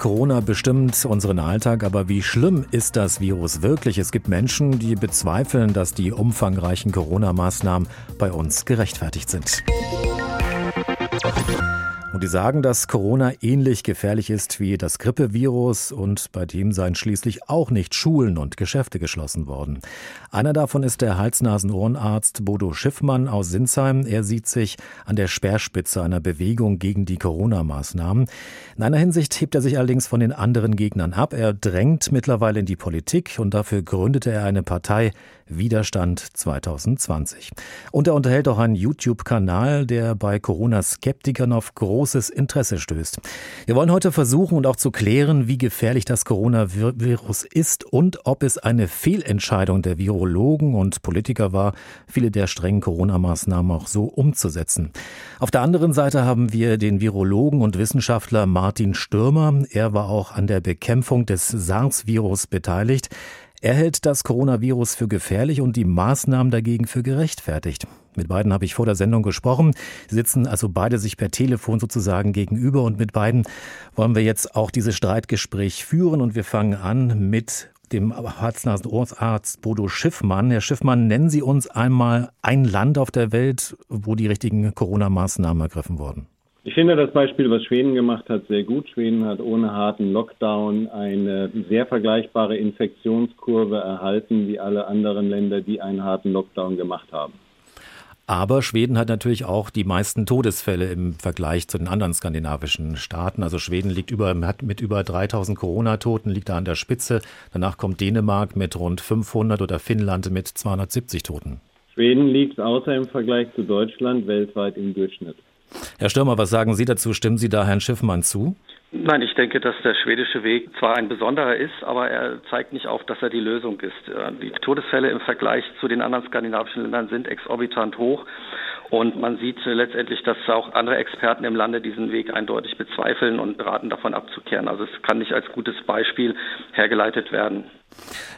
Corona bestimmt unseren Alltag, aber wie schlimm ist das Virus wirklich? Es gibt Menschen, die bezweifeln, dass die umfangreichen Corona-Maßnahmen bei uns gerechtfertigt sind. Und die sagen, dass Corona ähnlich gefährlich ist wie das Grippevirus und bei dem seien schließlich auch nicht Schulen und Geschäfte geschlossen worden. Einer davon ist der Hals-Nasen-Ohrenarzt Bodo Schiffmann aus Sinsheim. Er sieht sich an der Speerspitze einer Bewegung gegen die Corona-Maßnahmen. In einer Hinsicht hebt er sich allerdings von den anderen Gegnern ab. Er drängt mittlerweile in die Politik und dafür gründete er eine Partei Widerstand 2020. Und er unterhält auch einen YouTube-Kanal, der bei Corona-Skeptikern auf großes Interesse stößt. Wir wollen heute versuchen und auch zu klären, wie gefährlich das Coronavirus ist und ob es eine Fehlentscheidung der Virologen Virologen und Politiker war, viele der strengen Corona-Maßnahmen auch so umzusetzen. Auf der anderen Seite haben wir den Virologen und Wissenschaftler Martin Stürmer. Er war auch an der Bekämpfung des SARS-Virus beteiligt. Er hält das Coronavirus für gefährlich und die Maßnahmen dagegen für gerechtfertigt. Mit beiden habe ich vor der Sendung gesprochen. Sie sitzen also beide sich per Telefon sozusagen gegenüber und mit beiden wollen wir jetzt auch dieses Streitgespräch führen und wir fangen an mit dem Hals-Nasen-Ohrenarzt Bodo Schiffmann. Herr Schiffmann, nennen Sie uns einmal ein Land auf der Welt, wo die richtigen Corona-Maßnahmen ergriffen wurden. Ich finde das Beispiel, was Schweden gemacht hat, sehr gut. Schweden hat ohne harten Lockdown eine sehr vergleichbare Infektionskurve erhalten wie alle anderen Länder, die einen harten Lockdown gemacht haben. Aber Schweden hat natürlich auch die meisten Todesfälle im Vergleich zu den anderen skandinavischen Staaten. Also Schweden liegt über, hat mit über 3000 Corona-Toten, liegt da an der Spitze. Danach kommt Dänemark mit rund 500 oder Finnland mit 270 Toten. Schweden liegt außer im Vergleich zu Deutschland weltweit im Durchschnitt. Herr Stürmer, was sagen Sie dazu? Stimmen Sie da Herrn Schiffmann zu? Nein, ich denke, dass der schwedische Weg zwar ein besonderer ist, aber er zeigt nicht auf, dass er die Lösung ist. Die Todesfälle im Vergleich zu den anderen skandinavischen Ländern sind exorbitant hoch. Und man sieht letztendlich, dass auch andere Experten im Lande diesen Weg eindeutig bezweifeln und raten davon abzukehren. Also es kann nicht als gutes Beispiel hergeleitet werden.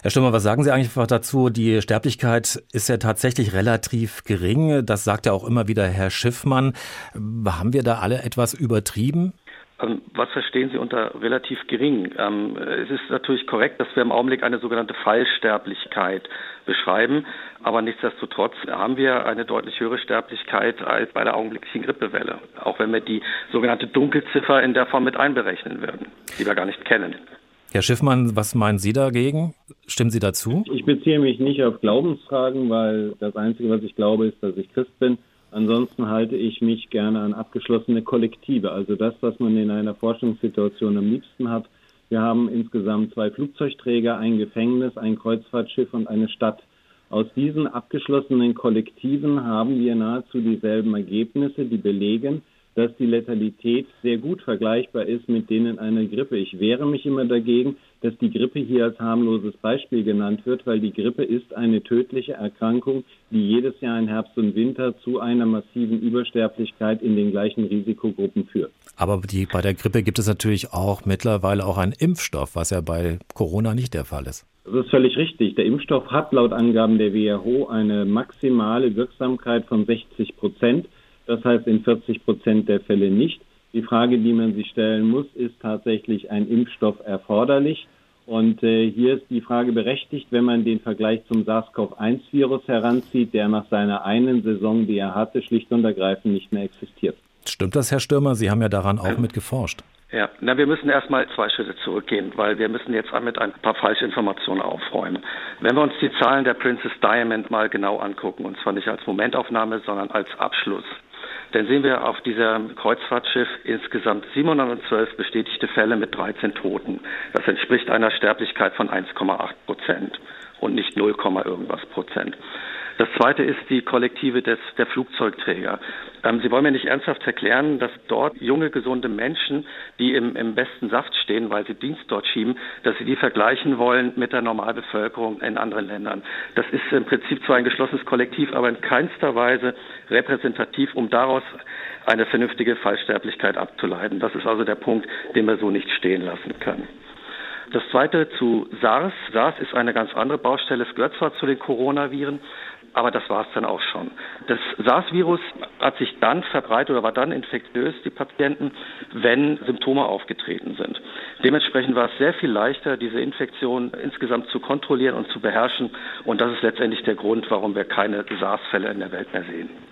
Herr Stürmer, was sagen Sie eigentlich dazu? Die Sterblichkeit ist ja tatsächlich relativ gering. Das sagt ja auch immer wieder Herr Schiffmann. Haben wir da alle etwas übertrieben? Ähm, was verstehen Sie unter relativ gering? Ähm, es ist natürlich korrekt, dass wir im Augenblick eine sogenannte Fallsterblichkeit beschreiben, aber nichtsdestotrotz haben wir eine deutlich höhere Sterblichkeit als bei der augenblicklichen Grippewelle, auch wenn wir die sogenannte Dunkelziffer in der Form mit einberechnen würden, die wir gar nicht kennen. Herr Schiffmann, was meinen Sie dagegen? Stimmen Sie dazu? Ich beziehe mich nicht auf Glaubensfragen, weil das Einzige, was ich glaube, ist, dass ich Christ bin. Ansonsten halte ich mich gerne an abgeschlossene Kollektive, also das, was man in einer Forschungssituation am liebsten hat. Wir haben insgesamt zwei Flugzeugträger, ein Gefängnis, ein Kreuzfahrtschiff und eine Stadt. Aus diesen abgeschlossenen Kollektiven haben wir nahezu dieselben Ergebnisse, die belegen, dass die Letalität sehr gut vergleichbar ist mit denen einer Grippe. Ich wehre mich immer dagegen, dass die Grippe hier als harmloses Beispiel genannt wird, weil die Grippe ist eine tödliche Erkrankung, die jedes Jahr im Herbst und Winter zu einer massiven Übersterblichkeit in den gleichen Risikogruppen führt. Aber die, bei der Grippe gibt es natürlich auch mittlerweile auch einen Impfstoff, was ja bei Corona nicht der Fall ist. Das ist völlig richtig. Der Impfstoff hat laut Angaben der WHO eine maximale Wirksamkeit von 60 Prozent. Das heißt in 40 Prozent der Fälle nicht. Die Frage, die man sich stellen muss, ist tatsächlich ein Impfstoff erforderlich? Und äh, hier ist die Frage berechtigt, wenn man den Vergleich zum SARS-CoV-1-Virus heranzieht, der nach seiner einen Saison, die er hatte, schlicht und ergreifend nicht mehr existiert. Stimmt das, Herr Stürmer? Sie haben ja daran auch mit geforscht. Ja, na, wir müssen erstmal zwei Schritte zurückgehen, weil wir müssen jetzt mit ein paar Falschinformationen aufräumen. Wenn wir uns die Zahlen der Princess Diamond mal genau angucken, und zwar nicht als Momentaufnahme, sondern als Abschluss, dann sehen wir auf diesem Kreuzfahrtschiff insgesamt 712 bestätigte Fälle mit 13 Toten. Das entspricht einer Sterblichkeit von 1,8 Prozent und nicht 0, irgendwas Prozent. Das zweite ist die Kollektive des, der Flugzeugträger. Ähm, Sie wollen mir nicht ernsthaft erklären, dass dort junge, gesunde Menschen, die im, im besten Saft stehen, weil sie Dienst dort schieben, dass Sie die vergleichen wollen mit der Normalbevölkerung in anderen Ländern. Das ist im Prinzip zwar ein geschlossenes Kollektiv, aber in keinster Weise repräsentativ, um daraus eine vernünftige Fallsterblichkeit abzuleiten. Das ist also der Punkt, den wir so nicht stehen lassen können. Das zweite zu SARS. SARS ist eine ganz andere Baustelle. Es gehört zwar zu den Coronaviren, aber das war es dann auch schon. Das SARS-Virus hat sich dann verbreitet oder war dann infektiös, die Patienten, wenn Symptome aufgetreten sind. Dementsprechend war es sehr viel leichter, diese Infektion insgesamt zu kontrollieren und zu beherrschen. Und das ist letztendlich der Grund, warum wir keine SARS-Fälle in der Welt mehr sehen.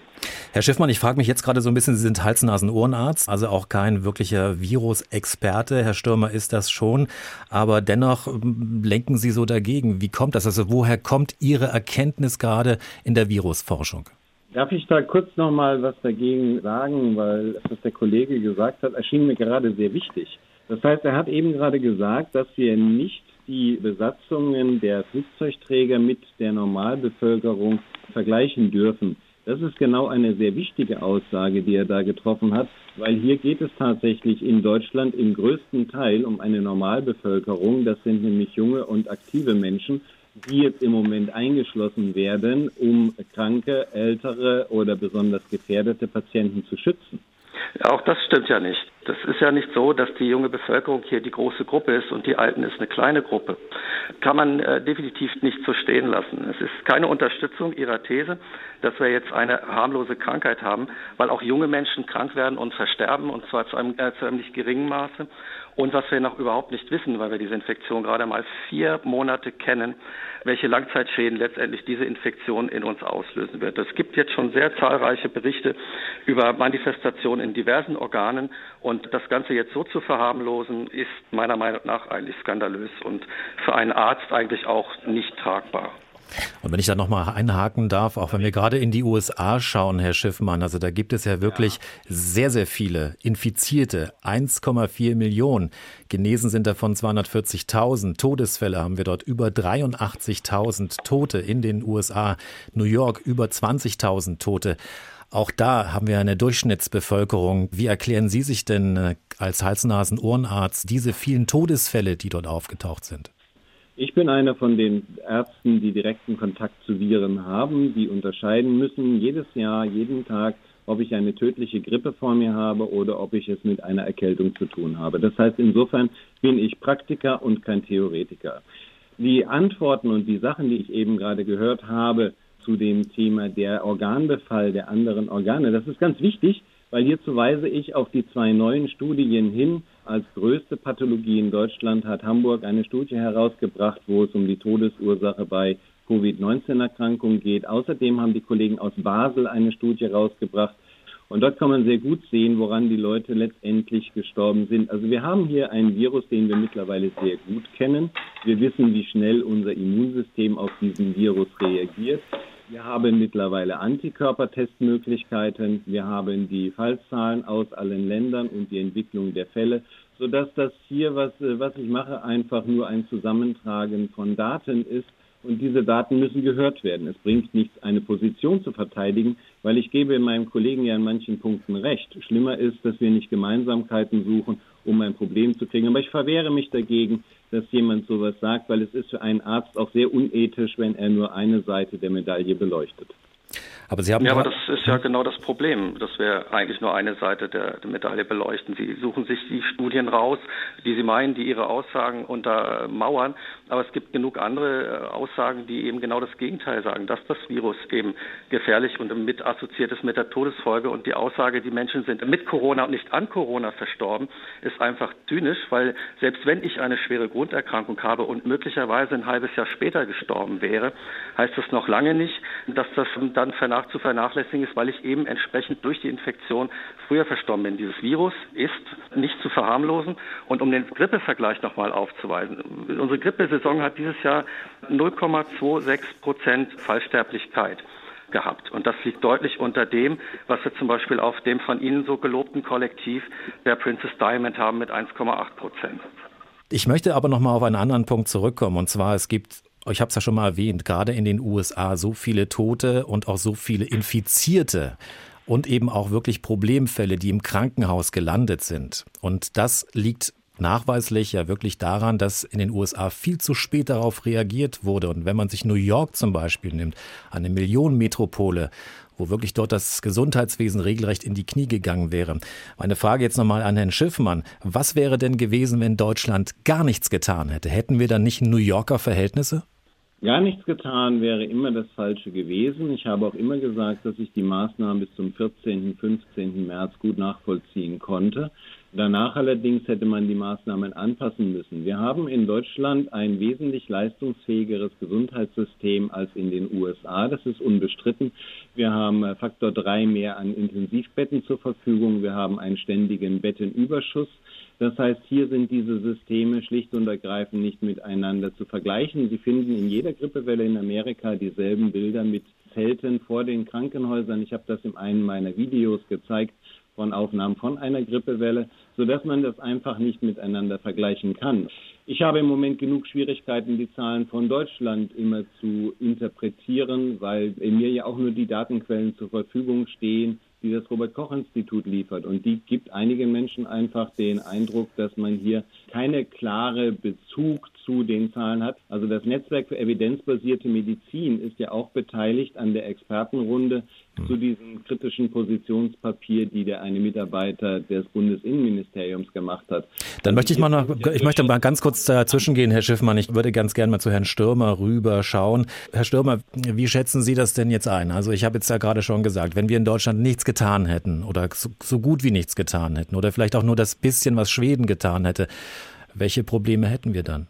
Herr Schiffmann, ich frage mich jetzt gerade so ein bisschen, Sie sind Hals-Nasen-Ohrenarzt, also auch kein wirklicher Virusexperte. Herr Stürmer ist das schon, aber dennoch ähm, lenken Sie so dagegen. Wie kommt das? Also woher kommt Ihre Erkenntnis gerade in der Virusforschung? Darf ich da kurz noch mal was dagegen sagen, weil das, was der Kollege gesagt hat, erschien mir gerade sehr wichtig. Das heißt, er hat eben gerade gesagt, dass wir nicht die Besatzungen der Flugzeugträger mit der Normalbevölkerung vergleichen dürfen. Das ist genau eine sehr wichtige Aussage, die er da getroffen hat, weil hier geht es tatsächlich in Deutschland im größten Teil um eine Normalbevölkerung. Das sind nämlich junge und aktive Menschen, die jetzt im Moment eingeschlossen werden, um kranke, ältere oder besonders gefährdete Patienten zu schützen. Auch das stimmt ja nicht. Das ist ja nicht so, dass die junge Bevölkerung hier die große Gruppe ist und die Alten ist eine kleine Gruppe. Kann man äh, definitiv nicht so stehen lassen. Es ist keine Unterstützung Ihrer These, dass wir jetzt eine harmlose Krankheit haben, weil auch junge Menschen krank werden und versterben und zwar zu einem, äh, zu einem nicht geringen Maße. Und was wir noch überhaupt nicht wissen, weil wir diese Infektion gerade mal vier Monate kennen, welche Langzeitschäden letztendlich diese Infektion in uns auslösen wird. Es gibt jetzt schon sehr zahlreiche Berichte über Manifestationen in diversen Organen und das Ganze jetzt so zu verharmlosen, ist meiner Meinung nach eigentlich skandalös und für einen Arzt eigentlich auch nicht tragbar. Und wenn ich da nochmal einhaken darf, auch wenn wir gerade in die USA schauen, Herr Schiffmann, also da gibt es ja wirklich ja. sehr, sehr viele Infizierte, 1,4 Millionen. Genesen sind davon 240.000. Todesfälle haben wir dort über 83.000 Tote in den USA. New York über 20.000 Tote. Auch da haben wir eine Durchschnittsbevölkerung. Wie erklären Sie sich denn äh, als Hals-Nasen-Ohrenarzt diese vielen Todesfälle, die dort aufgetaucht sind? Ich bin einer von den Ärzten, die direkten Kontakt zu Viren haben, die unterscheiden müssen jedes Jahr, jeden Tag, ob ich eine tödliche Grippe vor mir habe oder ob ich es mit einer Erkältung zu tun habe. Das heißt, insofern bin ich Praktiker und kein Theoretiker. Die Antworten und die Sachen, die ich eben gerade gehört habe zu dem Thema der Organbefall der anderen Organe, das ist ganz wichtig, weil hierzu weise ich auf die zwei neuen Studien hin, als größte Pathologie in Deutschland hat Hamburg eine Studie herausgebracht, wo es um die Todesursache bei Covid-19-Erkrankungen geht. Außerdem haben die Kollegen aus Basel eine Studie herausgebracht. Und dort kann man sehr gut sehen, woran die Leute letztendlich gestorben sind. Also wir haben hier einen Virus, den wir mittlerweile sehr gut kennen. Wir wissen, wie schnell unser Immunsystem auf diesen Virus reagiert. Wir haben mittlerweile Antikörpertestmöglichkeiten. Wir haben die Fallzahlen aus allen Ländern und die Entwicklung der Fälle, sodass das hier, was, was ich mache, einfach nur ein Zusammentragen von Daten ist. Und diese Daten müssen gehört werden. Es bringt nichts, eine Position zu verteidigen, weil ich gebe meinem Kollegen ja in manchen Punkten recht. Schlimmer ist, dass wir nicht Gemeinsamkeiten suchen, um ein Problem zu kriegen. Aber ich verwehre mich dagegen, dass jemand sowas sagt, weil es ist für einen Arzt auch sehr unethisch, wenn er nur eine Seite der Medaille beleuchtet. Aber Sie haben ja, aber das ist ja genau das Problem, dass wir eigentlich nur eine Seite der, der, Medaille beleuchten. Sie suchen sich die Studien raus, die Sie meinen, die Ihre Aussagen untermauern. Aber es gibt genug andere äh, Aussagen, die eben genau das Gegenteil sagen, dass das Virus eben gefährlich und mit assoziiert ist mit der Todesfolge. Und die Aussage, die Menschen sind mit Corona und nicht an Corona verstorben, ist einfach zynisch, weil selbst wenn ich eine schwere Grunderkrankung habe und möglicherweise ein halbes Jahr später gestorben wäre, heißt das noch lange nicht, dass das dann vernach zu vernachlässigen ist, weil ich eben entsprechend durch die Infektion früher verstorben bin. Dieses Virus ist nicht zu verharmlosen. Und um den Grippevergleich nochmal aufzuweisen, unsere Grippesaison hat dieses Jahr 0,26 Prozent Fallsterblichkeit gehabt. Und das liegt deutlich unter dem, was wir zum Beispiel auf dem von Ihnen so gelobten Kollektiv der Princess Diamond haben mit 1,8 Prozent. Ich möchte aber noch mal auf einen anderen Punkt zurückkommen. Und zwar, es gibt ich habe es ja schon mal erwähnt, gerade in den USA so viele Tote und auch so viele Infizierte und eben auch wirklich Problemfälle, die im Krankenhaus gelandet sind. Und das liegt nachweislich ja wirklich daran, dass in den USA viel zu spät darauf reagiert wurde. Und wenn man sich New York zum Beispiel nimmt, eine Millionenmetropole, wo wirklich dort das Gesundheitswesen regelrecht in die Knie gegangen wäre. Meine Frage jetzt nochmal an Herrn Schiffmann. Was wäre denn gewesen, wenn Deutschland gar nichts getan hätte? Hätten wir dann nicht New Yorker Verhältnisse? Gar nichts getan wäre immer das Falsche gewesen. Ich habe auch immer gesagt, dass ich die Maßnahmen bis zum 14., 15. März gut nachvollziehen konnte. Danach allerdings hätte man die Maßnahmen anpassen müssen. Wir haben in Deutschland ein wesentlich leistungsfähigeres Gesundheitssystem als in den USA. Das ist unbestritten. Wir haben äh, Faktor drei mehr an Intensivbetten zur Verfügung. Wir haben einen ständigen Bettenüberschuss. Das heißt, hier sind diese Systeme schlicht und ergreifend nicht miteinander zu vergleichen. Sie finden in jeder Grippewelle in Amerika dieselben Bilder mit Zelten vor den Krankenhäusern. Ich habe das in einem meiner Videos gezeigt von Aufnahmen von einer Grippewelle, sodass man das einfach nicht miteinander vergleichen kann. Ich habe im Moment genug Schwierigkeiten, die Zahlen von Deutschland immer zu interpretieren, weil mir ja auch nur die Datenquellen zur Verfügung stehen, die das Robert Koch Institut liefert. Und die gibt einigen Menschen einfach den Eindruck, dass man hier keine klare Bezug zu den Zahlen hat. Also das Netzwerk für evidenzbasierte Medizin ist ja auch beteiligt an der Expertenrunde mhm. zu diesem kritischen Positionspapier, die der eine Mitarbeiter des Bundesinnenministeriums gemacht hat. Dann möchte ich mal noch, ich möchte mal ganz kurz dazwischen gehen, Herr Schiffmann. Ich würde ganz gerne mal zu Herrn Stürmer rüber schauen. Herr Stürmer, wie schätzen Sie das denn jetzt ein? Also ich habe jetzt ja gerade schon gesagt, wenn wir in Deutschland nichts getan hätten oder so gut wie nichts getan hätten oder vielleicht auch nur das bisschen, was Schweden getan hätte, welche Probleme hätten wir dann?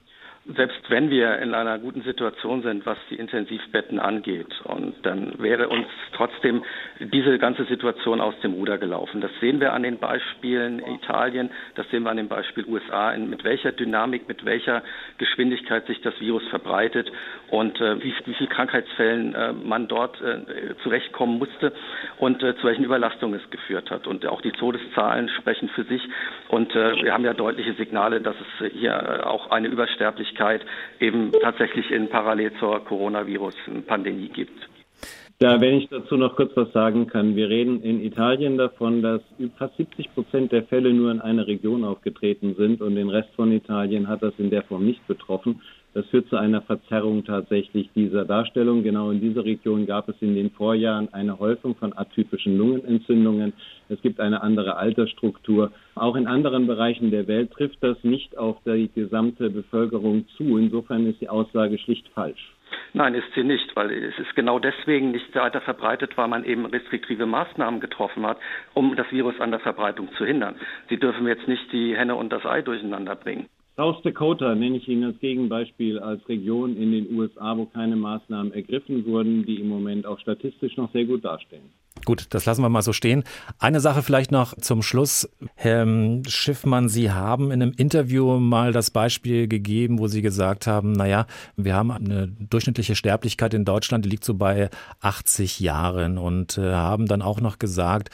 Selbst wenn wir in einer guten Situation sind, was die Intensivbetten angeht, und dann wäre uns trotzdem diese ganze Situation aus dem Ruder gelaufen. Das sehen wir an den Beispielen Italien, das sehen wir an dem Beispiel USA, mit welcher Dynamik, mit welcher Geschwindigkeit sich das Virus verbreitet und äh, wie, wie viel Krankheitsfällen äh, man dort äh, zurechtkommen musste und äh, zu welchen Überlastungen es geführt hat. Und auch die Todeszahlen sprechen für sich. Und äh, wir haben ja deutliche Signale, dass es hier äh, auch eine Übersterblichkeit eben tatsächlich in parallel zur Coronavirus-Pandemie gibt. Ja, wenn ich dazu noch kurz was sagen kann. Wir reden in Italien davon, dass fast 70 Prozent der Fälle nur in einer Region aufgetreten sind und den Rest von Italien hat das in der Form nicht betroffen. Das führt zu einer Verzerrung tatsächlich dieser Darstellung. Genau in dieser Region gab es in den Vorjahren eine Häufung von atypischen Lungenentzündungen. Es gibt eine andere Altersstruktur. Auch in anderen Bereichen der Welt trifft das nicht auf die gesamte Bevölkerung zu. Insofern ist die Aussage schlicht falsch. Nein, ist sie nicht, weil es ist genau deswegen nicht weiter verbreitet, weil man eben restriktive Maßnahmen getroffen hat, um das Virus an der Verbreitung zu hindern. Sie dürfen jetzt nicht die Henne und das Ei durcheinander bringen. South Dakota nenne ich Ihnen als Gegenbeispiel als Region in den USA, wo keine Maßnahmen ergriffen wurden, die im Moment auch statistisch noch sehr gut dastehen. Gut, das lassen wir mal so stehen. Eine Sache vielleicht noch zum Schluss. Herr Schiffmann, Sie haben in einem Interview mal das Beispiel gegeben, wo Sie gesagt haben, naja, wir haben eine durchschnittliche Sterblichkeit in Deutschland, die liegt so bei 80 Jahren und äh, haben dann auch noch gesagt,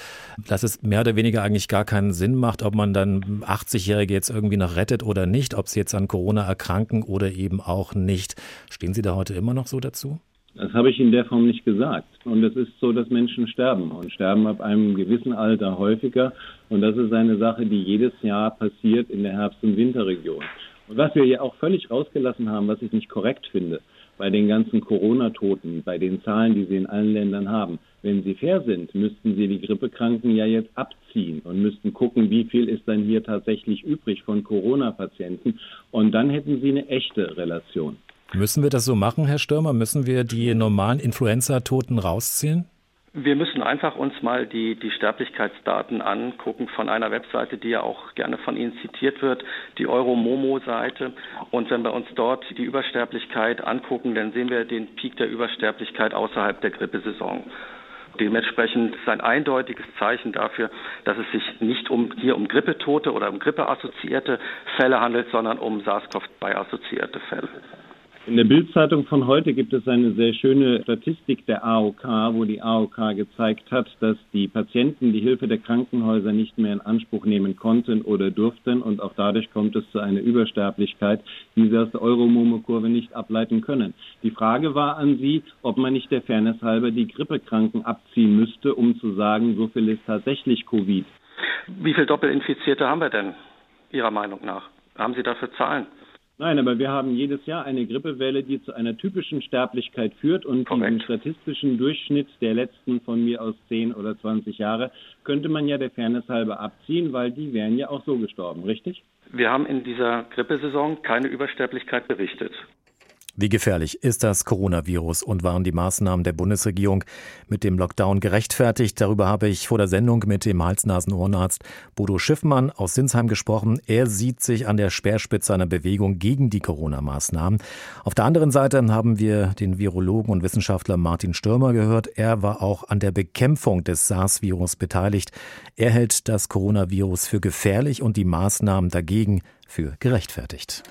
dass es mehr oder weniger eigentlich gar keinen Sinn macht, ob man dann 80-Jährige jetzt irgendwie noch rettet oder nicht, ob sie jetzt an Corona erkranken oder eben auch nicht. Stehen Sie da heute immer noch so dazu? Das habe ich in der Form nicht gesagt. Und es ist so, dass Menschen sterben und sterben ab einem gewissen Alter häufiger. Und das ist eine Sache, die jedes Jahr passiert in der Herbst- und Winterregion. Und was wir ja auch völlig rausgelassen haben, was ich nicht korrekt finde, bei den ganzen Corona-Toten, bei den Zahlen, die sie in allen Ländern haben. Wenn sie fair sind, müssten sie die Grippekranken ja jetzt abziehen und müssten gucken, wie viel ist dann hier tatsächlich übrig von Corona-Patienten. Und dann hätten sie eine echte Relation. Müssen wir das so machen, Herr Stürmer? Müssen wir die normalen Influenza-Toten rausziehen? Wir müssen einfach uns mal die, die Sterblichkeitsdaten angucken von einer Webseite, die ja auch gerne von Ihnen zitiert wird, die Euromomo-Seite. Und wenn wir uns dort die Übersterblichkeit angucken, dann sehen wir den Peak der Übersterblichkeit außerhalb der Grippesaison. Dementsprechend ist ein eindeutiges Zeichen dafür, dass es sich nicht um hier um Grippetote oder um Grippeassoziierte Fälle handelt, sondern um SARS-CoV-2 assoziierte Fälle. In der Bildzeitung von heute gibt es eine sehr schöne Statistik der AOK, wo die AOK gezeigt hat, dass die Patienten die Hilfe der Krankenhäuser nicht mehr in Anspruch nehmen konnten oder durften und auch dadurch kommt es zu einer Übersterblichkeit, die sie aus der Euromomo-Kurve nicht ableiten können. Die Frage war an Sie, ob man nicht der Fairness halber die Grippekranken abziehen müsste, um zu sagen, so viel ist tatsächlich Covid. Wie viele Doppelinfizierte haben wir denn Ihrer Meinung nach? Haben Sie dafür Zahlen? Nein, aber wir haben jedes Jahr eine Grippewelle, die zu einer typischen Sterblichkeit führt und Korrekt. diesen statistischen Durchschnitt der letzten von mir aus 10 oder 20 Jahre könnte man ja der Fairness halber abziehen, weil die wären ja auch so gestorben, richtig? Wir haben in dieser Grippesaison keine Übersterblichkeit berichtet. Wie gefährlich ist das Coronavirus und waren die Maßnahmen der Bundesregierung mit dem Lockdown gerechtfertigt? Darüber habe ich vor der Sendung mit dem Hals-Nasen-Ohrenarzt Bodo Schiffmann aus Sinsheim gesprochen. Er sieht sich an der Speerspitze einer Bewegung gegen die Corona-Maßnahmen. Auf der anderen Seite haben wir den Virologen und Wissenschaftler Martin Stürmer gehört. Er war auch an der Bekämpfung des SARS-Virus beteiligt. Er hält das Coronavirus für gefährlich und die Maßnahmen dagegen für gerechtfertigt.